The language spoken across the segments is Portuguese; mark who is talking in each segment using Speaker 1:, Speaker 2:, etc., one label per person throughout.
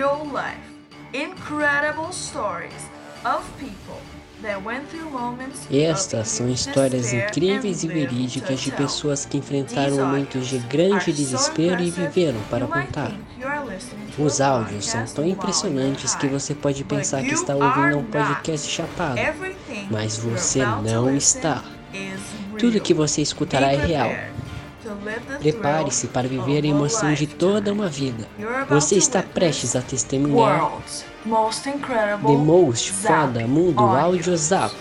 Speaker 1: real life, incredible stories of people that went through moments
Speaker 2: Estas são histórias incríveis e verídicas de pessoas que enfrentaram momentos de grande desespero e viveram para contar. Os áudios são tão impressionantes que você pode pensar que está ouvindo um podcast chapado, mas você não está. Tudo que você escutará é real. Prepare-se para viver a
Speaker 1: a
Speaker 2: emoção de toda uma vida. Você está prestes a testemunhar
Speaker 1: World's most incredible
Speaker 2: The Most Foda Mundo
Speaker 1: Audio.
Speaker 2: Audio Zap.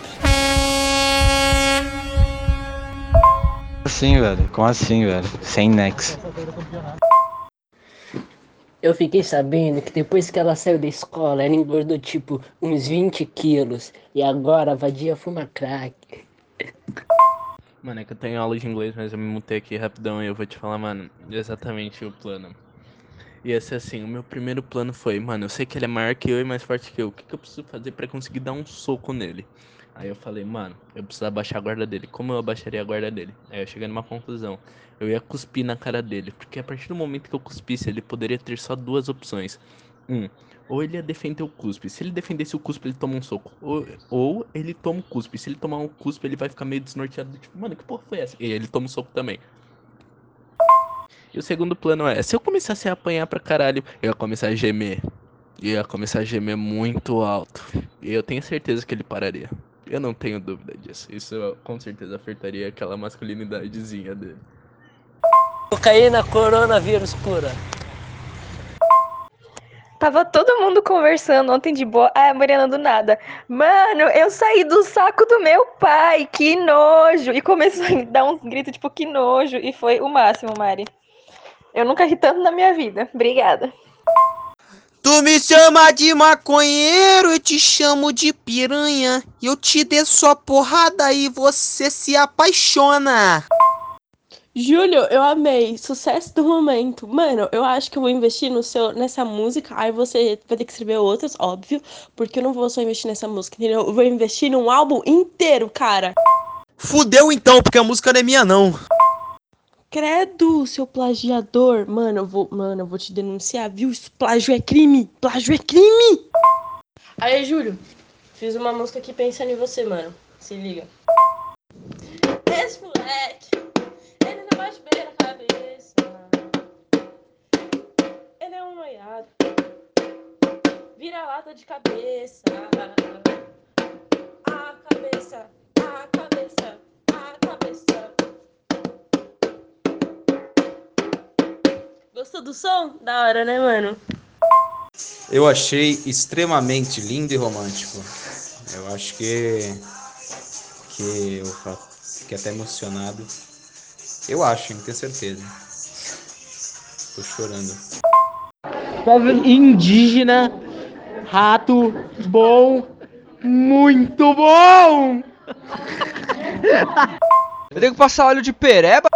Speaker 3: assim, velho? Como assim, velho? Sem Nex.
Speaker 2: Eu fiquei sabendo que depois que ela saiu da escola, ela engordou tipo uns 20 quilos. E agora a vadia fuma crack.
Speaker 4: Mano, é que eu tenho aula de inglês, mas eu me mutei aqui rapidão e eu vou te falar, mano, exatamente o plano. Ia ser assim, o meu primeiro plano foi, mano, eu sei que ele é maior que eu e mais forte que eu. O que, que eu preciso fazer pra conseguir dar um soco nele? Aí eu falei, mano, eu preciso abaixar a guarda dele. Como eu abaixaria a guarda dele? Aí eu cheguei numa conclusão. Eu ia cuspir na cara dele. Porque a partir do momento que eu cuspisse, ele poderia ter só duas opções. Um, ou ele ia defender o cuspe. Se ele defendesse o cuspe, ele toma um soco. Ou, ou ele toma o cuspe. Se ele tomar um cuspe, ele vai ficar meio desnorteado. Tipo, mano, que porra foi essa? E ele toma um soco também. E o segundo plano é, se eu começasse a apanhar pra caralho, eu ia começar a gemer. Eu ia começar a gemer muito alto. E eu tenho certeza que ele pararia. Eu não tenho dúvida disso. Isso com certeza afetaria aquela masculinidadezinha dele.
Speaker 2: Cocaína, coronavírus cura.
Speaker 5: Tava todo mundo conversando ontem de boa. Ah, a Mariana do nada. Mano, eu saí do saco do meu pai, que nojo. E começou a dar uns gritos, tipo, que nojo. E foi o máximo, Mari. Eu nunca ri tanto na minha vida. Obrigada.
Speaker 6: Tu me chama de maconheiro, eu te chamo de piranha. Eu te dei só porrada e você se apaixona.
Speaker 7: Júlio, eu amei. Sucesso do momento. Mano, eu acho que eu vou investir no seu, nessa música. Aí você vai ter que escrever outras, óbvio. Porque eu não vou só investir nessa música, entendeu? Eu vou investir num álbum inteiro, cara.
Speaker 6: Fudeu então, porque a música não é minha não.
Speaker 7: Credo, seu plagiador. Mano, eu vou, mano, eu vou te denunciar, viu? Isso, plágio é crime. Plágio é crime. Aí, Júlio, fiz uma música aqui pensando em você, mano. Se liga. Esse moleque, bem na cabeça. Ele é um noiado. Vira lata de cabeça. A cabeça, a cabeça, a cabeça. Gostou do som? Da hora, né, mano?
Speaker 8: Eu achei extremamente lindo e romântico. Eu acho que que eu fiquei até emocionado. Eu acho, não tenho certeza. Tô chorando.
Speaker 9: Indígena, rato, bom, muito bom!
Speaker 10: Eu tenho que passar óleo de pereba?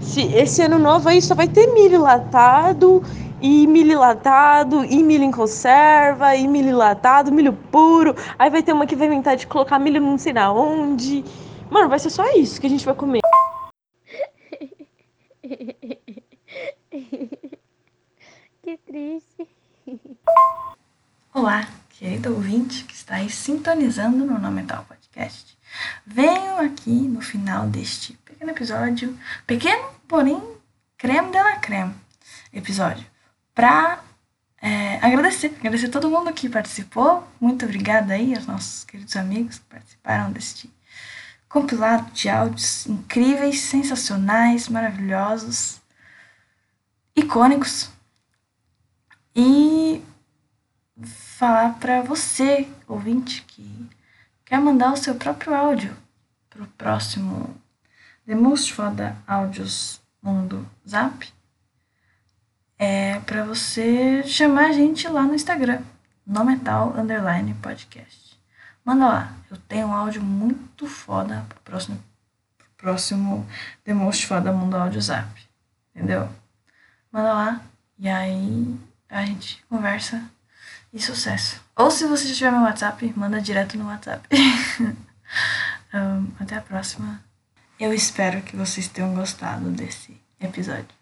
Speaker 7: Se esse ano novo aí só vai ter milho latado, e milho latado, e milho em conserva, e milho latado, milho puro. Aí vai ter uma que vai inventar de colocar milho não sei na onde. Mano, vai ser só isso que a gente vai comer.
Speaker 11: Que triste.
Speaker 1: Olá, querido ouvinte que está aí sintonizando no Nome Tal Podcast. Venho aqui no final deste pequeno episódio, pequeno, porém, creme de la creme episódio, para agradecer, agradecer todo mundo que participou. Muito obrigada aí aos nossos queridos amigos que participaram deste compilado de áudios incríveis, sensacionais, maravilhosos, icônicos. E falar para você, ouvinte, que quer mandar o seu próprio áudio pro próximo The Most Foda Áudios Mundo Zap, é para você chamar a gente lá no Instagram, no Metal Underline Podcast. Manda lá, eu tenho um áudio muito foda pro próximo, pro próximo The Most Foda Mundo Áudio Zap, entendeu? Manda lá e aí a gente conversa e sucesso. Ou se você já tiver meu WhatsApp, manda direto no WhatsApp. um, até a próxima. Eu espero que vocês tenham gostado desse episódio.